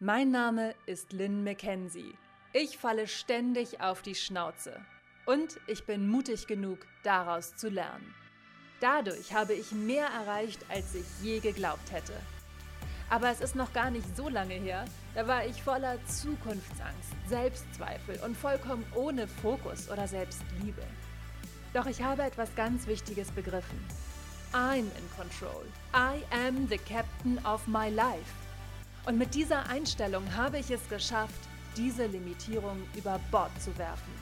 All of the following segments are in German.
Mein Name ist Lynn McKenzie. Ich falle ständig auf die Schnauze. Und ich bin mutig genug, daraus zu lernen. Dadurch habe ich mehr erreicht, als ich je geglaubt hätte. Aber es ist noch gar nicht so lange her, da war ich voller Zukunftsangst, Selbstzweifel und vollkommen ohne Fokus oder Selbstliebe. Doch ich habe etwas ganz Wichtiges begriffen. I'm in control. I am the captain of my life. Und mit dieser Einstellung habe ich es geschafft, diese Limitierung über Bord zu werfen.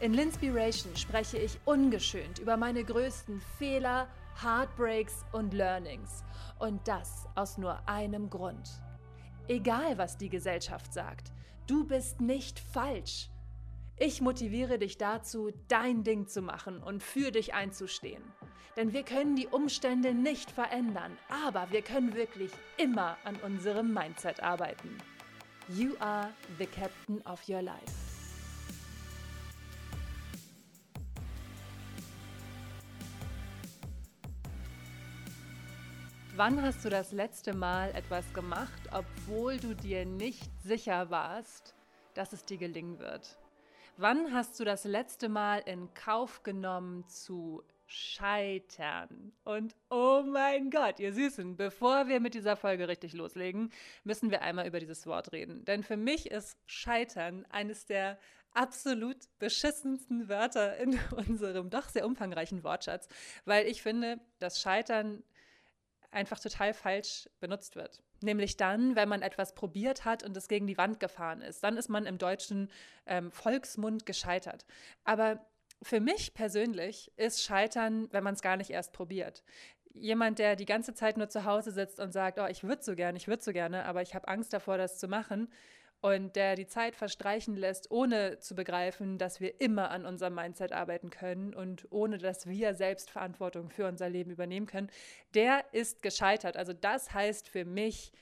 In Linspiration spreche ich ungeschönt über meine größten Fehler, Heartbreaks und Learnings. Und das aus nur einem Grund. Egal, was die Gesellschaft sagt, du bist nicht falsch. Ich motiviere dich dazu, dein Ding zu machen und für dich einzustehen. Denn wir können die Umstände nicht verändern, aber wir können wirklich immer an unserem Mindset arbeiten. You are the captain of your life. Wann hast du das letzte Mal etwas gemacht, obwohl du dir nicht sicher warst, dass es dir gelingen wird? Wann hast du das letzte Mal in Kauf genommen zu scheitern? Und oh mein Gott, ihr Süßen, bevor wir mit dieser Folge richtig loslegen, müssen wir einmal über dieses Wort reden. Denn für mich ist Scheitern eines der absolut beschissensten Wörter in unserem doch sehr umfangreichen Wortschatz, weil ich finde, dass Scheitern einfach total falsch benutzt wird. Nämlich dann, wenn man etwas probiert hat und es gegen die Wand gefahren ist. Dann ist man im deutschen ähm, Volksmund gescheitert. Aber für mich persönlich ist Scheitern, wenn man es gar nicht erst probiert. Jemand, der die ganze Zeit nur zu Hause sitzt und sagt, oh, ich würde so gerne, ich würde so gerne, aber ich habe Angst davor, das zu machen, und der die Zeit verstreichen lässt, ohne zu begreifen, dass wir immer an unserem Mindset arbeiten können und ohne dass wir selbst Verantwortung für unser Leben übernehmen können, der ist gescheitert. Also das heißt für mich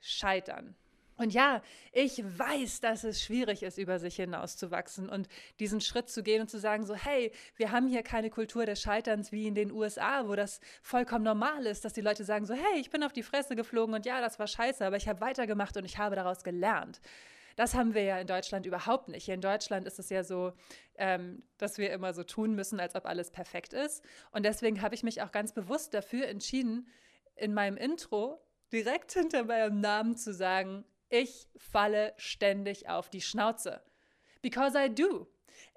scheitern. Und ja, ich weiß, dass es schwierig ist, über sich hinauszuwachsen und diesen Schritt zu gehen und zu sagen, so, hey, wir haben hier keine Kultur des Scheiterns wie in den USA, wo das vollkommen normal ist, dass die Leute sagen, so, hey, ich bin auf die Fresse geflogen und ja, das war scheiße, aber ich habe weitergemacht und ich habe daraus gelernt. Das haben wir ja in Deutschland überhaupt nicht. Hier in Deutschland ist es ja so, ähm, dass wir immer so tun müssen, als ob alles perfekt ist. Und deswegen habe ich mich auch ganz bewusst dafür entschieden, in meinem Intro direkt hinter meinem Namen zu sagen, ich falle ständig auf die Schnauze. Because I do.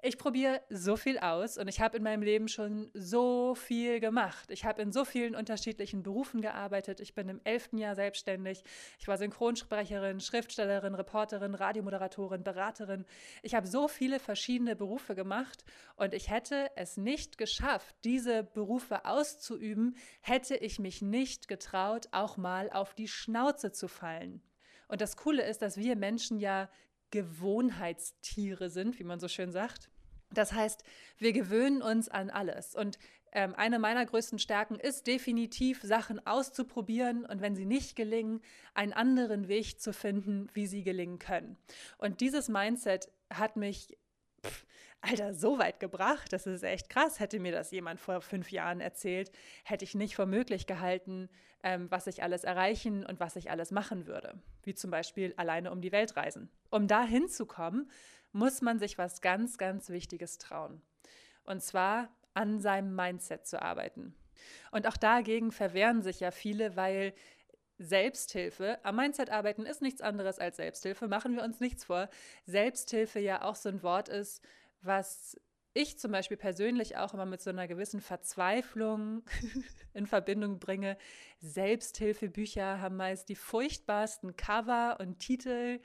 Ich probiere so viel aus und ich habe in meinem Leben schon so viel gemacht. Ich habe in so vielen unterschiedlichen Berufen gearbeitet. Ich bin im elften Jahr selbstständig. Ich war Synchronsprecherin, Schriftstellerin, Reporterin, Radiomoderatorin, Beraterin. Ich habe so viele verschiedene Berufe gemacht und ich hätte es nicht geschafft, diese Berufe auszuüben, hätte ich mich nicht getraut, auch mal auf die Schnauze zu fallen. Und das Coole ist, dass wir Menschen ja Gewohnheitstiere sind, wie man so schön sagt. Das heißt, wir gewöhnen uns an alles. Und ähm, eine meiner größten Stärken ist definitiv, Sachen auszuprobieren und wenn sie nicht gelingen, einen anderen Weg zu finden, wie sie gelingen können. Und dieses Mindset hat mich Alter, so weit gebracht, das ist echt krass. Hätte mir das jemand vor fünf Jahren erzählt, hätte ich nicht für möglich gehalten, ähm, was ich alles erreichen und was ich alles machen würde. Wie zum Beispiel alleine um die Welt reisen. Um da hinzukommen, muss man sich was ganz, ganz Wichtiges trauen. Und zwar an seinem Mindset zu arbeiten. Und auch dagegen verwehren sich ja viele, weil Selbsthilfe, am Mindset arbeiten ist nichts anderes als Selbsthilfe, machen wir uns nichts vor. Selbsthilfe ja auch so ein Wort ist, was ich zum Beispiel persönlich auch immer mit so einer gewissen Verzweiflung in Verbindung bringe. Selbsthilfebücher haben meist die furchtbarsten Cover und Titel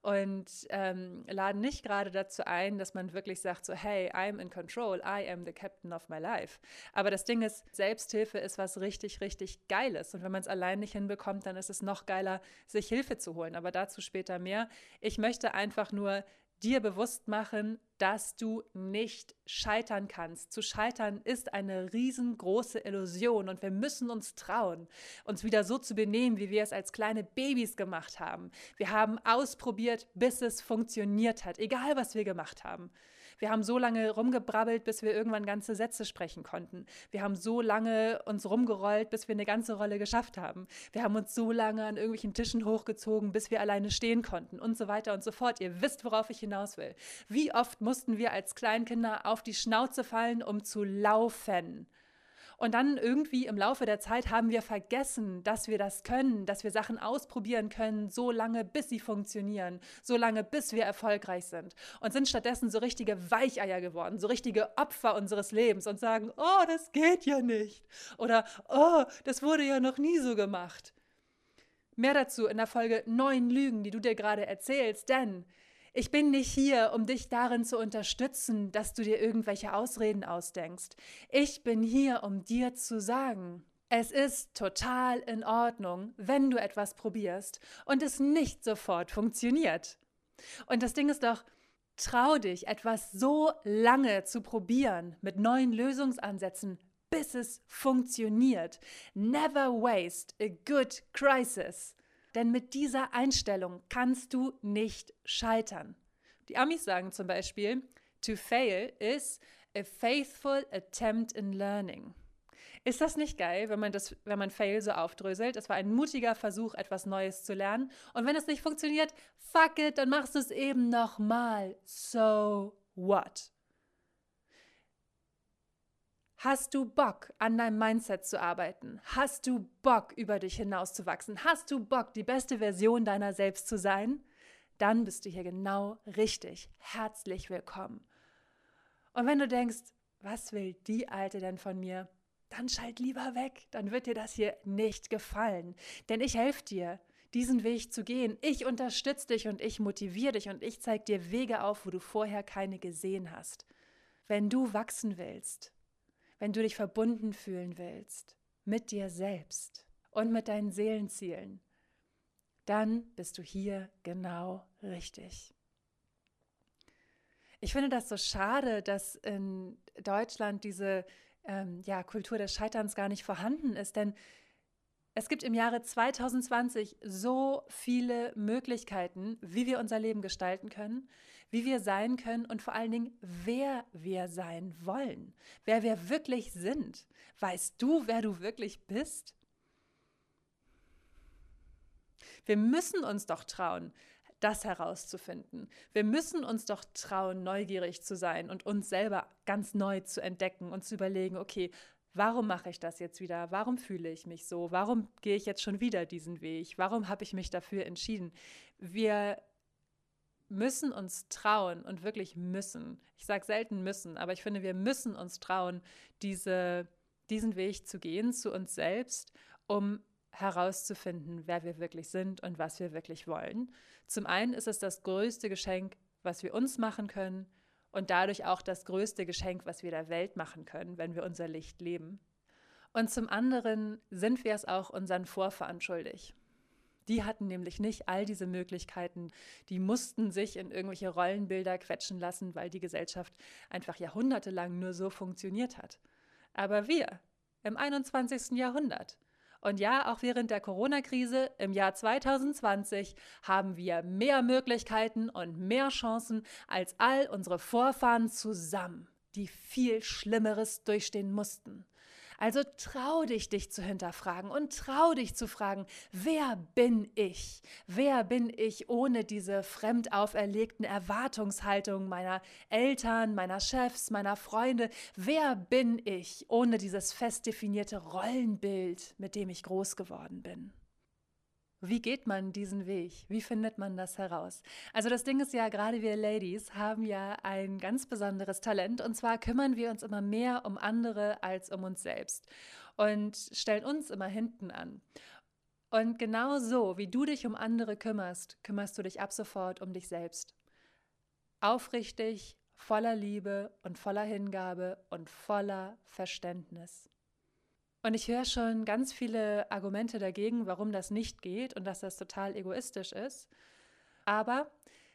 und ähm, laden nicht gerade dazu ein, dass man wirklich sagt, so, hey, I'm in control, I am the captain of my life. Aber das Ding ist, Selbsthilfe ist was richtig, richtig Geiles. Und wenn man es allein nicht hinbekommt, dann ist es noch geiler, sich Hilfe zu holen. Aber dazu später mehr. Ich möchte einfach nur dir bewusst machen, dass du nicht scheitern kannst. Zu scheitern ist eine riesengroße Illusion und wir müssen uns trauen, uns wieder so zu benehmen, wie wir es als kleine Babys gemacht haben. Wir haben ausprobiert, bis es funktioniert hat, egal was wir gemacht haben. Wir haben so lange rumgebrabbelt, bis wir irgendwann ganze Sätze sprechen konnten. Wir haben so lange uns rumgerollt, bis wir eine ganze Rolle geschafft haben. Wir haben uns so lange an irgendwelchen Tischen hochgezogen, bis wir alleine stehen konnten und so weiter und so fort. Ihr wisst, worauf ich hinaus will. Wie oft mussten wir als Kleinkinder auf die Schnauze fallen, um zu laufen? Und dann irgendwie im Laufe der Zeit haben wir vergessen, dass wir das können, dass wir Sachen ausprobieren können, so lange bis sie funktionieren, so lange bis wir erfolgreich sind. Und sind stattdessen so richtige Weicheier geworden, so richtige Opfer unseres Lebens und sagen, oh, das geht ja nicht. Oder, oh, das wurde ja noch nie so gemacht. Mehr dazu in der Folge Neun Lügen, die du dir gerade erzählst, denn ich bin nicht hier, um dich darin zu unterstützen, dass du dir irgendwelche Ausreden ausdenkst. Ich bin hier, um dir zu sagen, es ist total in Ordnung, wenn du etwas probierst und es nicht sofort funktioniert. Und das Ding ist doch, trau dich, etwas so lange zu probieren mit neuen Lösungsansätzen, bis es funktioniert. Never waste a good crisis. Denn mit dieser Einstellung kannst du nicht scheitern. Die Amis sagen zum Beispiel, to fail is a faithful attempt in learning. Ist das nicht geil, wenn man das, wenn man Fail so aufdröselt? Es war ein mutiger Versuch, etwas Neues zu lernen. Und wenn es nicht funktioniert, fuck it, dann machst du es eben nochmal. So what? Hast du Bock, an deinem Mindset zu arbeiten? Hast du Bock, über dich hinauszuwachsen? Hast du Bock, die beste Version deiner selbst zu sein? Dann bist du hier genau richtig. Herzlich willkommen. Und wenn du denkst, was will die Alte denn von mir? Dann schalt lieber weg, dann wird dir das hier nicht gefallen. Denn ich helfe dir, diesen Weg zu gehen. Ich unterstütze dich und ich motiviere dich und ich zeige dir Wege auf, wo du vorher keine gesehen hast. Wenn du wachsen willst, wenn du dich verbunden fühlen willst mit dir selbst und mit deinen Seelenzielen, dann bist du hier genau richtig. Ich finde das so schade, dass in Deutschland diese ähm, ja, Kultur des Scheiterns gar nicht vorhanden ist, denn es gibt im Jahre 2020 so viele Möglichkeiten, wie wir unser Leben gestalten können, wie wir sein können und vor allen Dingen, wer wir sein wollen, wer wir wirklich sind. Weißt du, wer du wirklich bist? Wir müssen uns doch trauen, das herauszufinden. Wir müssen uns doch trauen, neugierig zu sein und uns selber ganz neu zu entdecken und zu überlegen, okay, warum mache ich das jetzt wieder? Warum fühle ich mich so? Warum gehe ich jetzt schon wieder diesen Weg? Warum habe ich mich dafür entschieden? Wir müssen uns trauen und wirklich müssen. Ich sage selten müssen, aber ich finde, wir müssen uns trauen, diese, diesen Weg zu gehen zu uns selbst, um herauszufinden, wer wir wirklich sind und was wir wirklich wollen. Zum einen ist es das größte Geschenk, was wir uns machen können und dadurch auch das größte Geschenk, was wir der Welt machen können, wenn wir unser Licht leben. Und zum anderen sind wir es auch unseren Vorfahren schuldig. Die hatten nämlich nicht all diese Möglichkeiten. Die mussten sich in irgendwelche Rollenbilder quetschen lassen, weil die Gesellschaft einfach jahrhundertelang nur so funktioniert hat. Aber wir im 21. Jahrhundert, und ja, auch während der Corona-Krise im Jahr 2020 haben wir mehr Möglichkeiten und mehr Chancen als all unsere Vorfahren zusammen, die viel Schlimmeres durchstehen mussten. Also trau dich, dich zu hinterfragen und trau dich zu fragen, wer bin ich? Wer bin ich ohne diese fremd auferlegten Erwartungshaltungen meiner Eltern, meiner Chefs, meiner Freunde? Wer bin ich ohne dieses fest definierte Rollenbild, mit dem ich groß geworden bin? Wie geht man diesen Weg? Wie findet man das heraus? Also das Ding ist ja, gerade wir Ladies haben ja ein ganz besonderes Talent und zwar kümmern wir uns immer mehr um andere als um uns selbst und stellen uns immer hinten an. Und genau so, wie du dich um andere kümmerst, kümmerst du dich ab sofort um dich selbst. Aufrichtig, voller Liebe und voller Hingabe und voller Verständnis. Und ich höre schon ganz viele Argumente dagegen, warum das nicht geht und dass das total egoistisch ist. Aber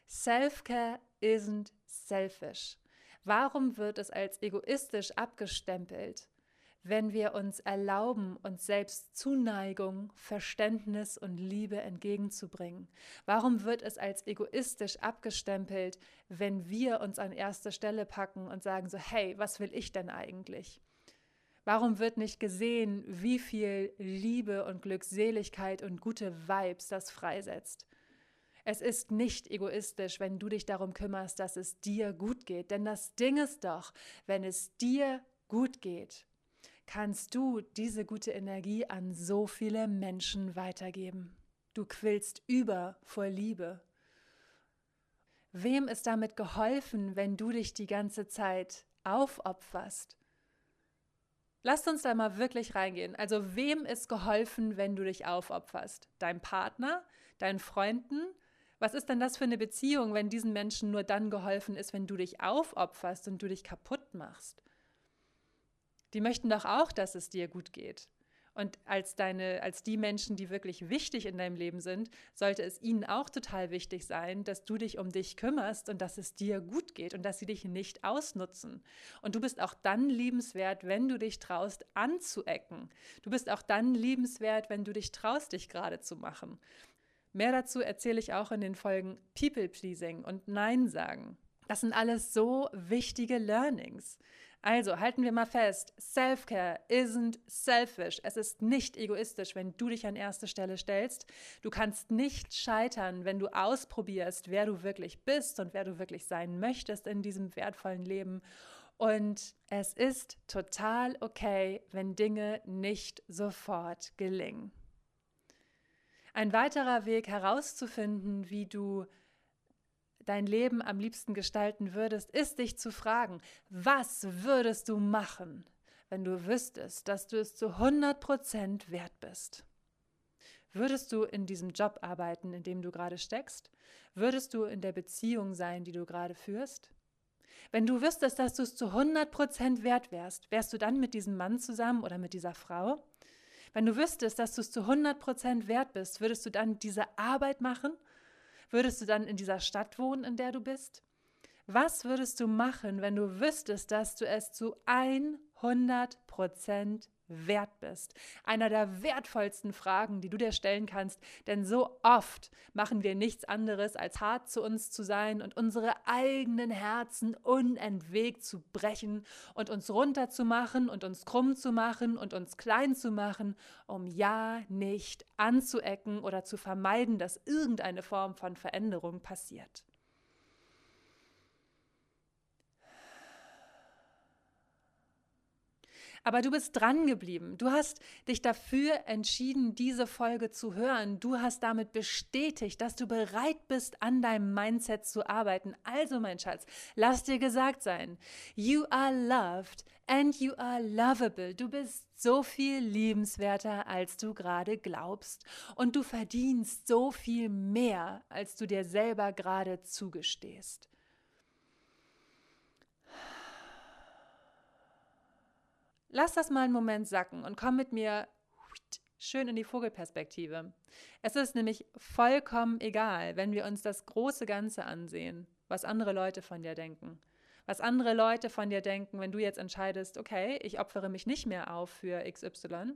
Self-Care isn't selfish. Warum wird es als egoistisch abgestempelt, wenn wir uns erlauben, uns selbst Zuneigung, Verständnis und Liebe entgegenzubringen? Warum wird es als egoistisch abgestempelt, wenn wir uns an erste Stelle packen und sagen so, hey, was will ich denn eigentlich? Warum wird nicht gesehen, wie viel Liebe und Glückseligkeit und gute Vibes das freisetzt? Es ist nicht egoistisch, wenn du dich darum kümmerst, dass es dir gut geht. Denn das Ding ist doch, wenn es dir gut geht, kannst du diese gute Energie an so viele Menschen weitergeben. Du quillst über vor Liebe. Wem ist damit geholfen, wenn du dich die ganze Zeit aufopferst? Lasst uns da mal wirklich reingehen. Also wem ist geholfen, wenn du dich aufopferst? Deinem Partner, deinen Freunden? Was ist denn das für eine Beziehung, wenn diesen Menschen nur dann geholfen ist, wenn du dich aufopferst und du dich kaputt machst? Die möchten doch auch, dass es dir gut geht. Und als deine, als die Menschen, die wirklich wichtig in deinem Leben sind, sollte es ihnen auch total wichtig sein, dass du dich um dich kümmerst und dass es dir gut geht und dass sie dich nicht ausnutzen. Und du bist auch dann liebenswert, wenn du dich traust, anzuecken. Du bist auch dann liebenswert, wenn du dich traust, dich gerade zu machen. Mehr dazu erzähle ich auch in den Folgen People Pleasing und Nein sagen. Das sind alles so wichtige Learnings. Also halten wir mal fest, Self-Care isn't selfish. Es ist nicht egoistisch, wenn du dich an erste Stelle stellst. Du kannst nicht scheitern, wenn du ausprobierst, wer du wirklich bist und wer du wirklich sein möchtest in diesem wertvollen Leben. Und es ist total okay, wenn Dinge nicht sofort gelingen. Ein weiterer Weg herauszufinden, wie du dein Leben am liebsten gestalten würdest, ist dich zu fragen, was würdest du machen, wenn du wüsstest, dass du es zu 100 Prozent wert bist? Würdest du in diesem Job arbeiten, in dem du gerade steckst? Würdest du in der Beziehung sein, die du gerade führst? Wenn du wüsstest, dass du es zu 100 Prozent wert wärst, wärst du dann mit diesem Mann zusammen oder mit dieser Frau? Wenn du wüsstest, dass du es zu 100 Prozent wert bist, würdest du dann diese Arbeit machen Würdest du dann in dieser Stadt wohnen, in der du bist? Was würdest du machen, wenn du wüsstest, dass du es zu 100 Prozent wert bist? Einer der wertvollsten Fragen, die du dir stellen kannst, denn so oft machen wir nichts anderes, als hart zu uns zu sein und unsere eigenen Herzen unentwegt zu brechen und uns runterzumachen und uns krumm zu machen und uns klein zu machen, um ja nicht anzuecken oder zu vermeiden, dass irgendeine Form von Veränderung passiert. Aber du bist dran geblieben. Du hast dich dafür entschieden, diese Folge zu hören. Du hast damit bestätigt, dass du bereit bist, an deinem Mindset zu arbeiten. Also, mein Schatz, lass dir gesagt sein, you are loved and you are lovable. Du bist so viel liebenswerter, als du gerade glaubst. Und du verdienst so viel mehr, als du dir selber gerade zugestehst. Lass das mal einen Moment sacken und komm mit mir schön in die Vogelperspektive. Es ist nämlich vollkommen egal, wenn wir uns das große Ganze ansehen, was andere Leute von dir denken. Was andere Leute von dir denken, wenn du jetzt entscheidest, okay, ich opfere mich nicht mehr auf für XY,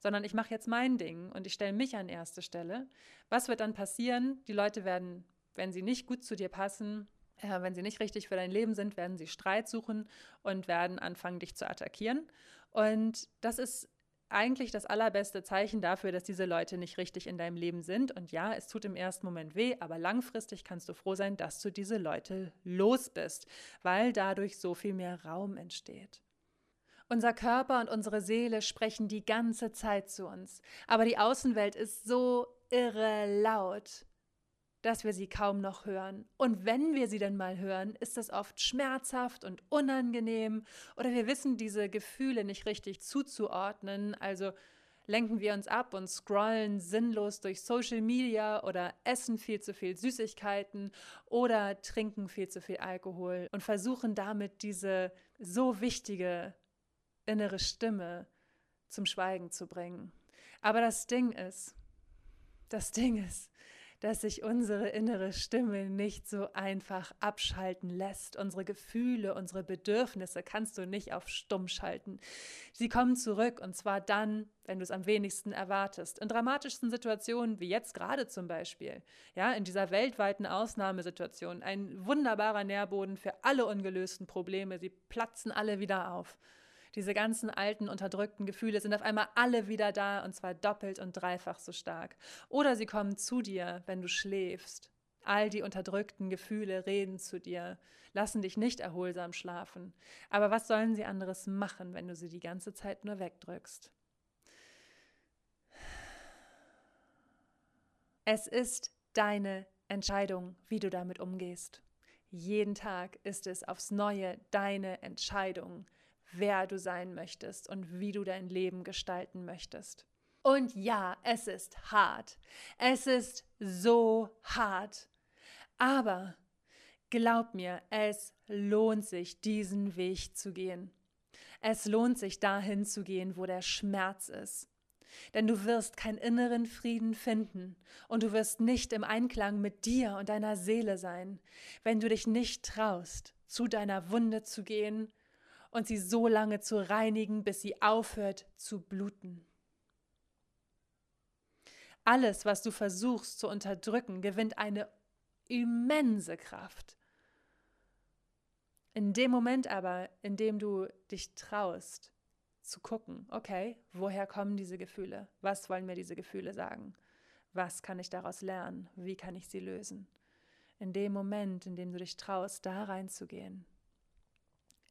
sondern ich mache jetzt mein Ding und ich stelle mich an erste Stelle. Was wird dann passieren? Die Leute werden, wenn sie nicht gut zu dir passen, äh, wenn sie nicht richtig für dein Leben sind, werden sie Streit suchen und werden anfangen, dich zu attackieren. Und das ist eigentlich das allerbeste Zeichen dafür, dass diese Leute nicht richtig in deinem Leben sind. Und ja, es tut im ersten Moment weh, aber langfristig kannst du froh sein, dass du diese Leute los bist, weil dadurch so viel mehr Raum entsteht. Unser Körper und unsere Seele sprechen die ganze Zeit zu uns, aber die Außenwelt ist so irre laut dass wir sie kaum noch hören. Und wenn wir sie denn mal hören, ist das oft schmerzhaft und unangenehm oder wir wissen diese Gefühle nicht richtig zuzuordnen. Also lenken wir uns ab und scrollen sinnlos durch Social Media oder essen viel zu viel Süßigkeiten oder trinken viel zu viel Alkohol und versuchen damit diese so wichtige innere Stimme zum Schweigen zu bringen. Aber das Ding ist, das Ding ist, dass sich unsere innere Stimme nicht so einfach abschalten lässt. Unsere Gefühle, unsere Bedürfnisse kannst du nicht auf stumm schalten. Sie kommen zurück und zwar dann, wenn du es am wenigsten erwartest. In dramatischsten Situationen, wie jetzt gerade zum Beispiel, ja, in dieser weltweiten Ausnahmesituation, ein wunderbarer Nährboden für alle ungelösten Probleme. Sie platzen alle wieder auf. Diese ganzen alten, unterdrückten Gefühle sind auf einmal alle wieder da und zwar doppelt und dreifach so stark. Oder sie kommen zu dir, wenn du schläfst. All die unterdrückten Gefühle reden zu dir, lassen dich nicht erholsam schlafen. Aber was sollen sie anderes machen, wenn du sie die ganze Zeit nur wegdrückst? Es ist deine Entscheidung, wie du damit umgehst. Jeden Tag ist es aufs Neue deine Entscheidung, wer du sein möchtest und wie du dein Leben gestalten möchtest. Und ja, es ist hart. Es ist so hart. Aber glaub mir, es lohnt sich, diesen Weg zu gehen. Es lohnt sich, dahin zu gehen, wo der Schmerz ist. Denn du wirst keinen inneren Frieden finden und du wirst nicht im Einklang mit dir und deiner Seele sein, wenn du dich nicht traust, zu deiner Wunde zu gehen und sie so lange zu reinigen, bis sie aufhört zu bluten. Alles, was du versuchst zu unterdrücken, gewinnt eine immense Kraft. In dem Moment aber, in dem du dich traust, zu gucken, okay, woher kommen diese Gefühle? Was wollen mir diese Gefühle sagen? Was kann ich daraus lernen? Wie kann ich sie lösen? In dem Moment, in dem du dich traust, da reinzugehen,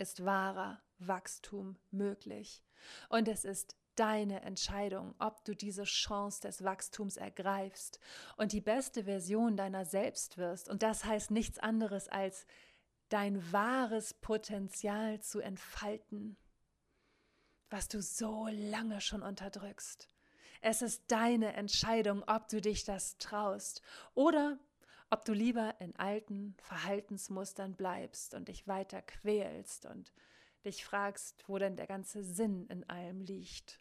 ist wahrer Wachstum möglich. Und es ist deine Entscheidung, ob du diese Chance des Wachstums ergreifst und die beste Version deiner selbst wirst. Und das heißt nichts anderes als dein wahres Potenzial zu entfalten, was du so lange schon unterdrückst. Es ist deine Entscheidung, ob du dich das traust oder ob du lieber in alten Verhaltensmustern bleibst und dich weiter quälst und dich fragst, wo denn der ganze Sinn in allem liegt.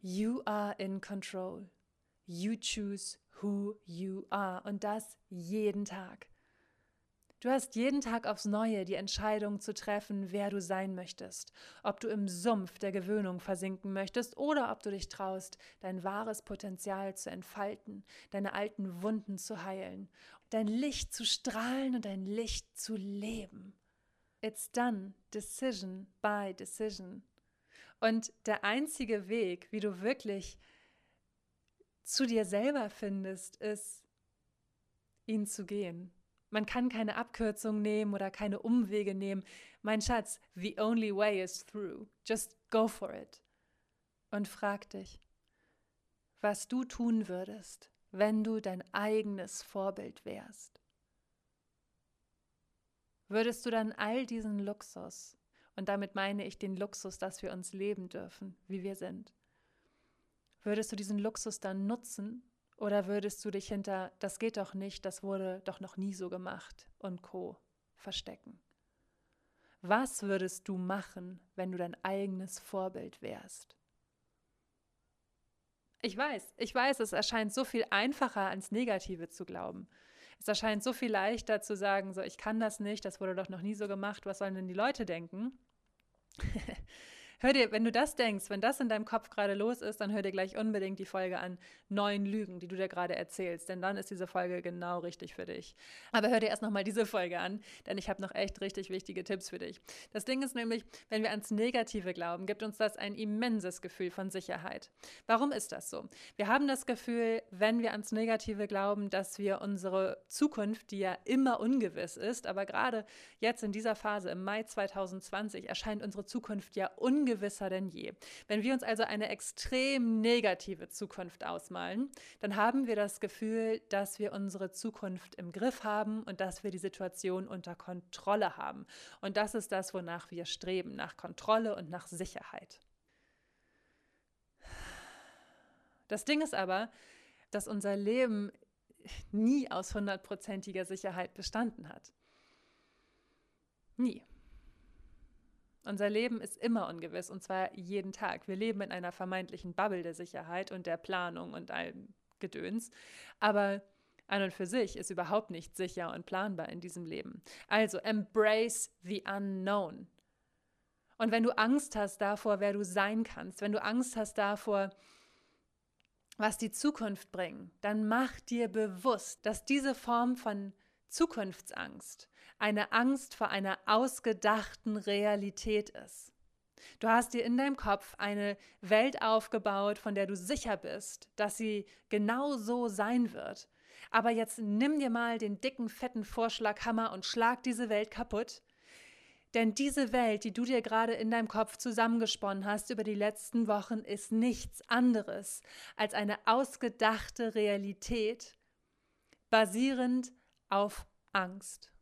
You are in control. You choose who you are. Und das jeden Tag. Du hast jeden Tag aufs Neue die Entscheidung zu treffen, wer du sein möchtest. Ob du im Sumpf der Gewöhnung versinken möchtest oder ob du dich traust, dein wahres Potenzial zu entfalten, deine alten Wunden zu heilen, dein Licht zu strahlen und dein Licht zu leben. It's done, decision by decision. Und der einzige Weg, wie du wirklich zu dir selber findest, ist, ihn zu gehen. Man kann keine Abkürzung nehmen oder keine Umwege nehmen. Mein Schatz, the only way is through. Just go for it. Und frag dich, was du tun würdest, wenn du dein eigenes Vorbild wärst. Würdest du dann all diesen Luxus, und damit meine ich den Luxus, dass wir uns leben dürfen, wie wir sind, würdest du diesen Luxus dann nutzen oder würdest du dich hinter, das geht doch nicht, das wurde doch noch nie so gemacht und co verstecken? Was würdest du machen, wenn du dein eigenes Vorbild wärst? Ich weiß, ich weiß, es erscheint so viel einfacher ans Negative zu glauben. Es erscheint so viel leichter zu sagen, so ich kann das nicht, das wurde doch noch nie so gemacht, was sollen denn die Leute denken? Hör dir, wenn du das denkst, wenn das in deinem Kopf gerade los ist, dann hör dir gleich unbedingt die Folge an Neun Lügen, die du dir gerade erzählst, denn dann ist diese Folge genau richtig für dich. Aber hör dir erst nochmal diese Folge an, denn ich habe noch echt richtig wichtige Tipps für dich. Das Ding ist nämlich, wenn wir ans Negative glauben, gibt uns das ein immenses Gefühl von Sicherheit. Warum ist das so? Wir haben das Gefühl, wenn wir ans Negative glauben, dass wir unsere Zukunft, die ja immer ungewiss ist, aber gerade jetzt in dieser Phase im Mai 2020 erscheint unsere Zukunft ja ungewiss ungewisser denn je. Wenn wir uns also eine extrem negative Zukunft ausmalen, dann haben wir das Gefühl, dass wir unsere Zukunft im Griff haben und dass wir die Situation unter Kontrolle haben. Und das ist das, wonach wir streben, nach Kontrolle und nach Sicherheit. Das Ding ist aber, dass unser Leben nie aus hundertprozentiger Sicherheit bestanden hat. Nie. Unser Leben ist immer ungewiss und zwar jeden Tag. Wir leben in einer vermeintlichen Bubble der Sicherheit und der Planung und allem Gedöns. Aber an und für sich ist überhaupt nicht sicher und planbar in diesem Leben. Also embrace the unknown. Und wenn du Angst hast davor, wer du sein kannst, wenn du Angst hast davor, was die Zukunft bringt, dann mach dir bewusst, dass diese Form von Zukunftsangst eine Angst vor einer ausgedachten Realität ist. Du hast dir in deinem Kopf eine Welt aufgebaut, von der du sicher bist, dass sie genau so sein wird. Aber jetzt nimm dir mal den dicken, fetten Vorschlaghammer und schlag diese Welt kaputt. Denn diese Welt, die du dir gerade in deinem Kopf zusammengesponnen hast über die letzten Wochen, ist nichts anderes als eine ausgedachte Realität, basierend auf Angst.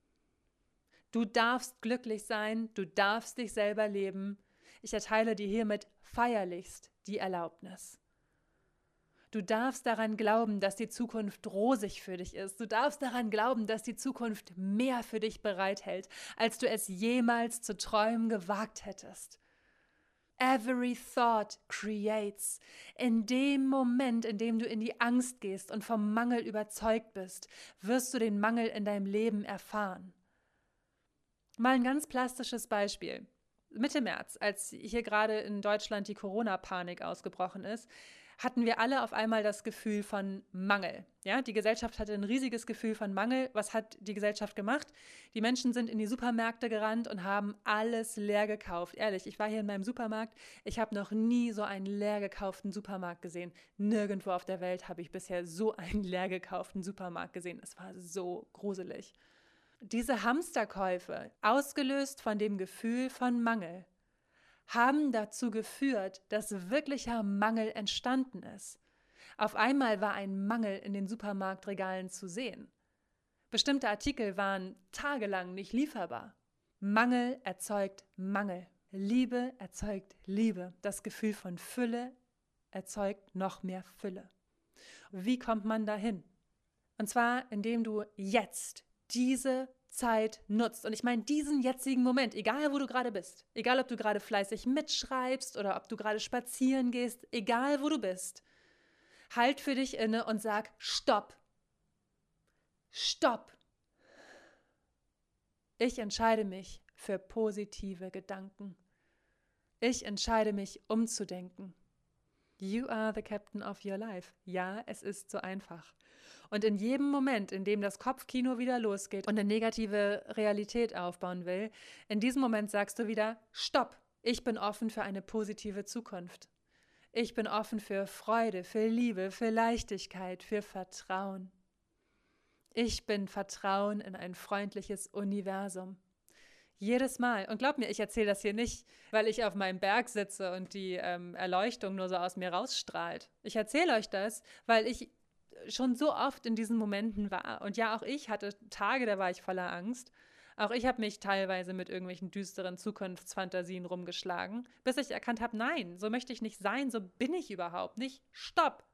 Du darfst glücklich sein, du darfst dich selber leben. Ich erteile dir hiermit feierlichst die Erlaubnis. Du darfst daran glauben, dass die Zukunft rosig für dich ist. Du darfst daran glauben, dass die Zukunft mehr für dich bereithält, als du es jemals zu träumen gewagt hättest. Every thought creates. In dem Moment, in dem du in die Angst gehst und vom Mangel überzeugt bist, wirst du den Mangel in deinem Leben erfahren. Mal ein ganz plastisches Beispiel. Mitte März, als hier gerade in Deutschland die Corona-Panik ausgebrochen ist, hatten wir alle auf einmal das Gefühl von Mangel. Ja, die Gesellschaft hatte ein riesiges Gefühl von Mangel. Was hat die Gesellschaft gemacht? Die Menschen sind in die Supermärkte gerannt und haben alles leer gekauft. Ehrlich, ich war hier in meinem Supermarkt. Ich habe noch nie so einen leer gekauften Supermarkt gesehen. Nirgendwo auf der Welt habe ich bisher so einen leer gekauften Supermarkt gesehen. Es war so gruselig. Diese Hamsterkäufe, ausgelöst von dem Gefühl von Mangel, haben dazu geführt, dass wirklicher Mangel entstanden ist. Auf einmal war ein Mangel in den Supermarktregalen zu sehen. Bestimmte Artikel waren tagelang nicht lieferbar. Mangel erzeugt Mangel. Liebe erzeugt Liebe. Das Gefühl von Fülle erzeugt noch mehr Fülle. Wie kommt man dahin? Und zwar, indem du jetzt diese Zeit nutzt. Und ich meine diesen jetzigen Moment, egal wo du gerade bist, egal ob du gerade fleißig mitschreibst oder ob du gerade spazieren gehst, egal wo du bist, halt für dich inne und sag Stopp. Stopp. Ich entscheide mich für positive Gedanken. Ich entscheide mich umzudenken. You are the captain of your life. Ja, es ist so einfach. Und in jedem Moment, in dem das Kopfkino wieder losgeht und eine negative Realität aufbauen will, in diesem Moment sagst du wieder, stopp, ich bin offen für eine positive Zukunft. Ich bin offen für Freude, für Liebe, für Leichtigkeit, für Vertrauen. Ich bin Vertrauen in ein freundliches Universum. Jedes Mal. Und glaub mir, ich erzähle das hier nicht, weil ich auf meinem Berg sitze und die ähm, Erleuchtung nur so aus mir rausstrahlt. Ich erzähle euch das, weil ich schon so oft in diesen Momenten war. Und ja, auch ich hatte Tage, da war ich voller Angst. Auch ich habe mich teilweise mit irgendwelchen düsteren Zukunftsfantasien rumgeschlagen, bis ich erkannt habe, nein, so möchte ich nicht sein, so bin ich überhaupt nicht. Stopp!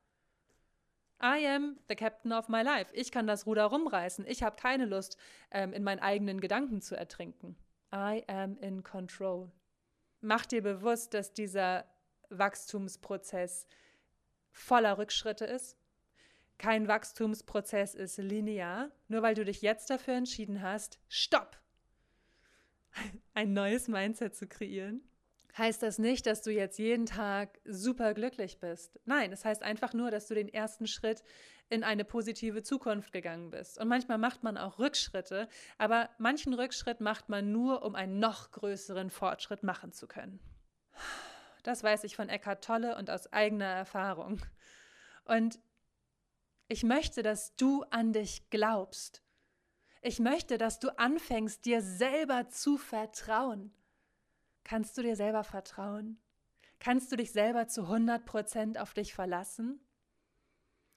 I am the captain of my life. Ich kann das Ruder rumreißen. Ich habe keine Lust, ähm, in meinen eigenen Gedanken zu ertrinken. I am in control. Mach dir bewusst, dass dieser Wachstumsprozess voller Rückschritte ist, kein Wachstumsprozess ist linear. Nur weil du dich jetzt dafür entschieden hast, stopp! Ein neues Mindset zu kreieren, heißt das nicht, dass du jetzt jeden Tag super glücklich bist. Nein, es heißt einfach nur, dass du den ersten Schritt in eine positive Zukunft gegangen bist. Und manchmal macht man auch Rückschritte, aber manchen Rückschritt macht man nur, um einen noch größeren Fortschritt machen zu können. Das weiß ich von Eckhart Tolle und aus eigener Erfahrung. Und ich möchte, dass du an dich glaubst. Ich möchte, dass du anfängst, dir selber zu vertrauen. Kannst du dir selber vertrauen? Kannst du dich selber zu 100 Prozent auf dich verlassen?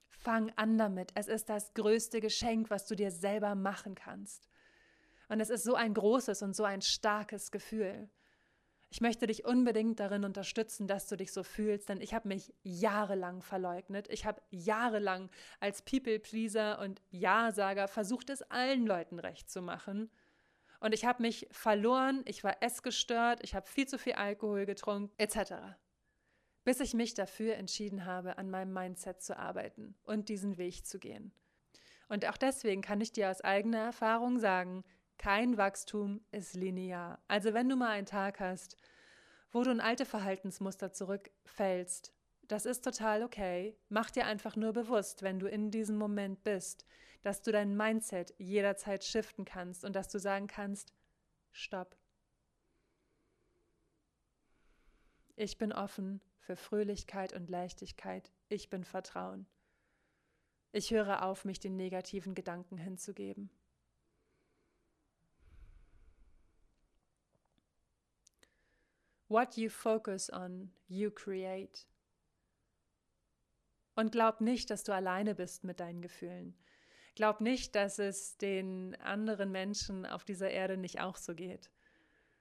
Fang an damit. Es ist das größte Geschenk, was du dir selber machen kannst. Und es ist so ein großes und so ein starkes Gefühl. Ich möchte dich unbedingt darin unterstützen, dass du dich so fühlst, denn ich habe mich jahrelang verleugnet. Ich habe jahrelang als People-Pleaser und Ja-Sager versucht, es allen Leuten recht zu machen. Und ich habe mich verloren, ich war essgestört, ich habe viel zu viel Alkohol getrunken, etc. Bis ich mich dafür entschieden habe, an meinem Mindset zu arbeiten und diesen Weg zu gehen. Und auch deswegen kann ich dir aus eigener Erfahrung sagen, kein Wachstum ist linear. Also wenn du mal einen Tag hast, wo du in alte Verhaltensmuster zurückfällst, das ist total okay. Mach dir einfach nur bewusst, wenn du in diesem Moment bist, dass du dein Mindset jederzeit shiften kannst und dass du sagen kannst, stopp. Ich bin offen für Fröhlichkeit und Leichtigkeit. Ich bin Vertrauen. Ich höre auf, mich den negativen Gedanken hinzugeben. What you focus on, you create. Und glaub nicht, dass du alleine bist mit deinen Gefühlen. Glaub nicht, dass es den anderen Menschen auf dieser Erde nicht auch so geht.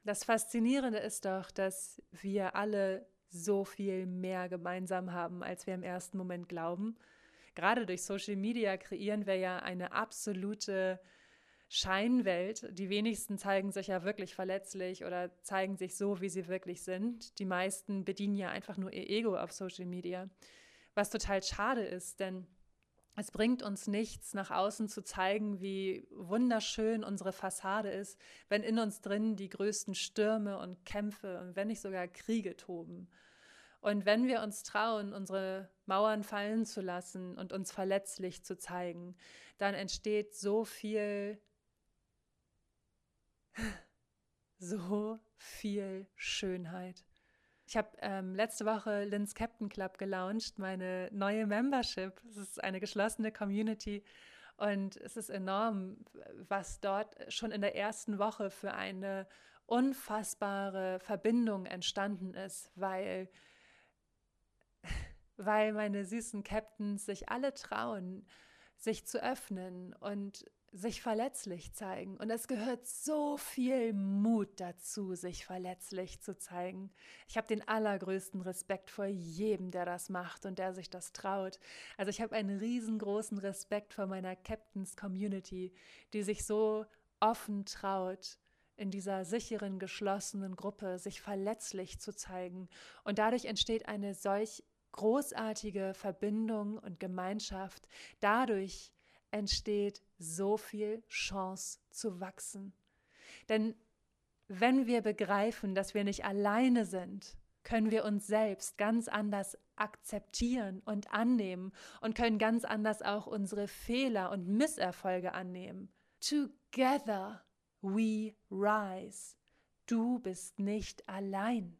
Das Faszinierende ist doch, dass wir alle so viel mehr gemeinsam haben, als wir im ersten Moment glauben. Gerade durch Social Media kreieren wir ja eine absolute Scheinwelt. Die wenigsten zeigen sich ja wirklich verletzlich oder zeigen sich so, wie sie wirklich sind. Die meisten bedienen ja einfach nur ihr Ego auf Social Media, was total schade ist, denn es bringt uns nichts, nach außen zu zeigen, wie wunderschön unsere Fassade ist, wenn in uns drin die größten Stürme und Kämpfe und wenn nicht sogar Kriege toben. Und wenn wir uns trauen, unsere Mauern fallen zu lassen und uns verletzlich zu zeigen, dann entsteht so viel so viel Schönheit. Ich habe ähm, letzte Woche Lynn's Captain Club gelauncht, meine neue Membership. Es ist eine geschlossene Community und es ist enorm, was dort schon in der ersten Woche für eine unfassbare Verbindung entstanden ist, weil, weil meine süßen Captains sich alle trauen, sich zu öffnen und sich verletzlich zeigen. Und es gehört so viel Mut dazu, sich verletzlich zu zeigen. Ich habe den allergrößten Respekt vor jedem, der das macht und der sich das traut. Also ich habe einen riesengroßen Respekt vor meiner Captains Community, die sich so offen traut, in dieser sicheren, geschlossenen Gruppe sich verletzlich zu zeigen. Und dadurch entsteht eine solch großartige Verbindung und Gemeinschaft. Dadurch entsteht so viel Chance zu wachsen. Denn wenn wir begreifen, dass wir nicht alleine sind, können wir uns selbst ganz anders akzeptieren und annehmen und können ganz anders auch unsere Fehler und Misserfolge annehmen. Together we rise. Du bist nicht allein.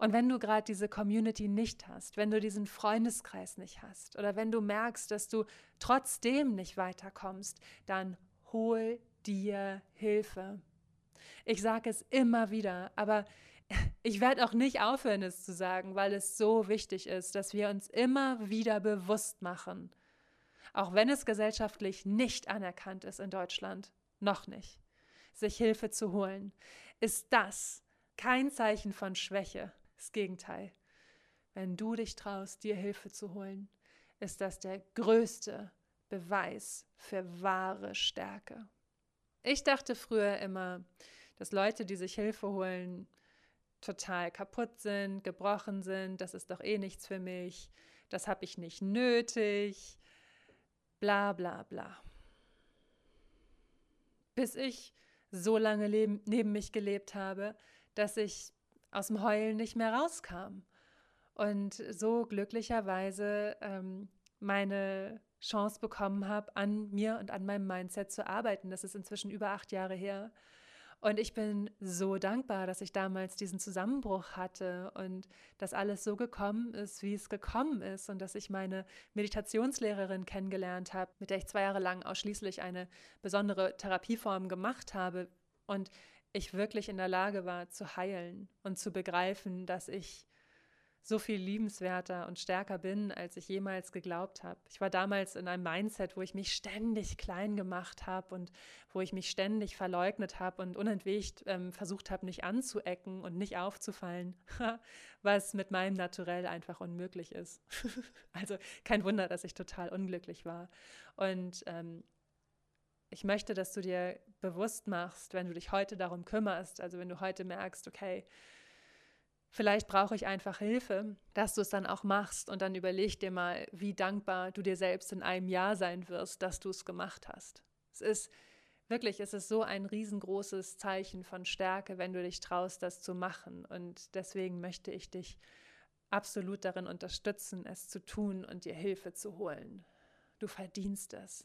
Und wenn du gerade diese Community nicht hast, wenn du diesen Freundeskreis nicht hast oder wenn du merkst, dass du trotzdem nicht weiterkommst, dann hol dir Hilfe. Ich sage es immer wieder, aber ich werde auch nicht aufhören, es zu sagen, weil es so wichtig ist, dass wir uns immer wieder bewusst machen, auch wenn es gesellschaftlich nicht anerkannt ist in Deutschland, noch nicht, sich Hilfe zu holen, ist das kein Zeichen von Schwäche, das Gegenteil. Wenn du dich traust, dir Hilfe zu holen, ist das der größte Beweis für wahre Stärke. Ich dachte früher immer, dass Leute, die sich Hilfe holen, total kaputt sind, gebrochen sind, das ist doch eh nichts für mich, das habe ich nicht nötig, bla bla bla. Bis ich so lange neben mich gelebt habe, dass ich aus dem Heulen nicht mehr rauskam. Und so glücklicherweise ähm, meine Chance bekommen habe, an mir und an meinem Mindset zu arbeiten. Das ist inzwischen über acht Jahre her. Und ich bin so dankbar, dass ich damals diesen Zusammenbruch hatte und dass alles so gekommen ist, wie es gekommen ist und dass ich meine Meditationslehrerin kennengelernt habe, mit der ich zwei Jahre lang ausschließlich eine besondere Therapieform gemacht habe. Und ich wirklich in der Lage war zu heilen und zu begreifen, dass ich so viel liebenswerter und stärker bin, als ich jemals geglaubt habe. Ich war damals in einem Mindset, wo ich mich ständig klein gemacht habe und wo ich mich ständig verleugnet habe und unentwegt ähm, versucht habe, nicht anzuecken und nicht aufzufallen, was mit meinem Naturell einfach unmöglich ist. also kein Wunder, dass ich total unglücklich war. Und ähm, ich möchte, dass du dir bewusst machst, wenn du dich heute darum kümmerst, also wenn du heute merkst, okay, vielleicht brauche ich einfach Hilfe, dass du es dann auch machst und dann überleg dir mal, wie dankbar du dir selbst in einem Jahr sein wirst, dass du es gemacht hast. Es ist wirklich, es ist so ein riesengroßes Zeichen von Stärke, wenn du dich traust, das zu machen. Und deswegen möchte ich dich absolut darin unterstützen, es zu tun und dir Hilfe zu holen. Du verdienst es.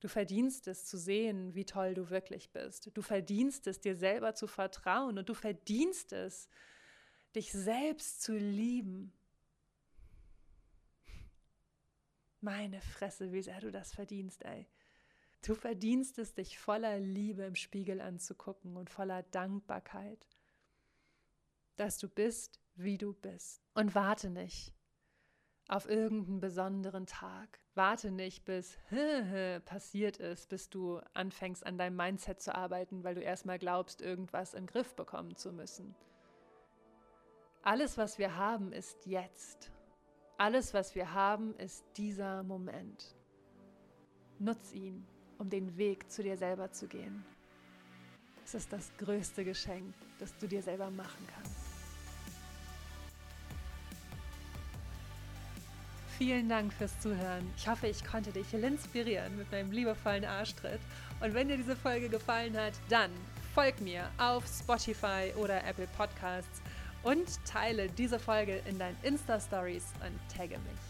Du verdienst es zu sehen, wie toll du wirklich bist. Du verdienst es, dir selber zu vertrauen und du verdienst es, dich selbst zu lieben. Meine Fresse, wie sehr du das verdienst, ey. Du verdienst es, dich voller Liebe im Spiegel anzugucken und voller Dankbarkeit, dass du bist, wie du bist. Und warte nicht auf irgendeinen besonderen Tag. Warte nicht, bis passiert ist, bis du anfängst an deinem Mindset zu arbeiten, weil du erstmal glaubst, irgendwas im Griff bekommen zu müssen. Alles, was wir haben, ist jetzt. Alles, was wir haben, ist dieser Moment. Nutz ihn, um den Weg zu dir selber zu gehen. Es ist das größte Geschenk, das du dir selber machen kannst. Vielen Dank fürs Zuhören. Ich hoffe, ich konnte dich inspirieren mit meinem liebevollen Arschtritt. Und wenn dir diese Folge gefallen hat, dann folg mir auf Spotify oder Apple Podcasts und teile diese Folge in deinen Insta-Stories und tagge mich.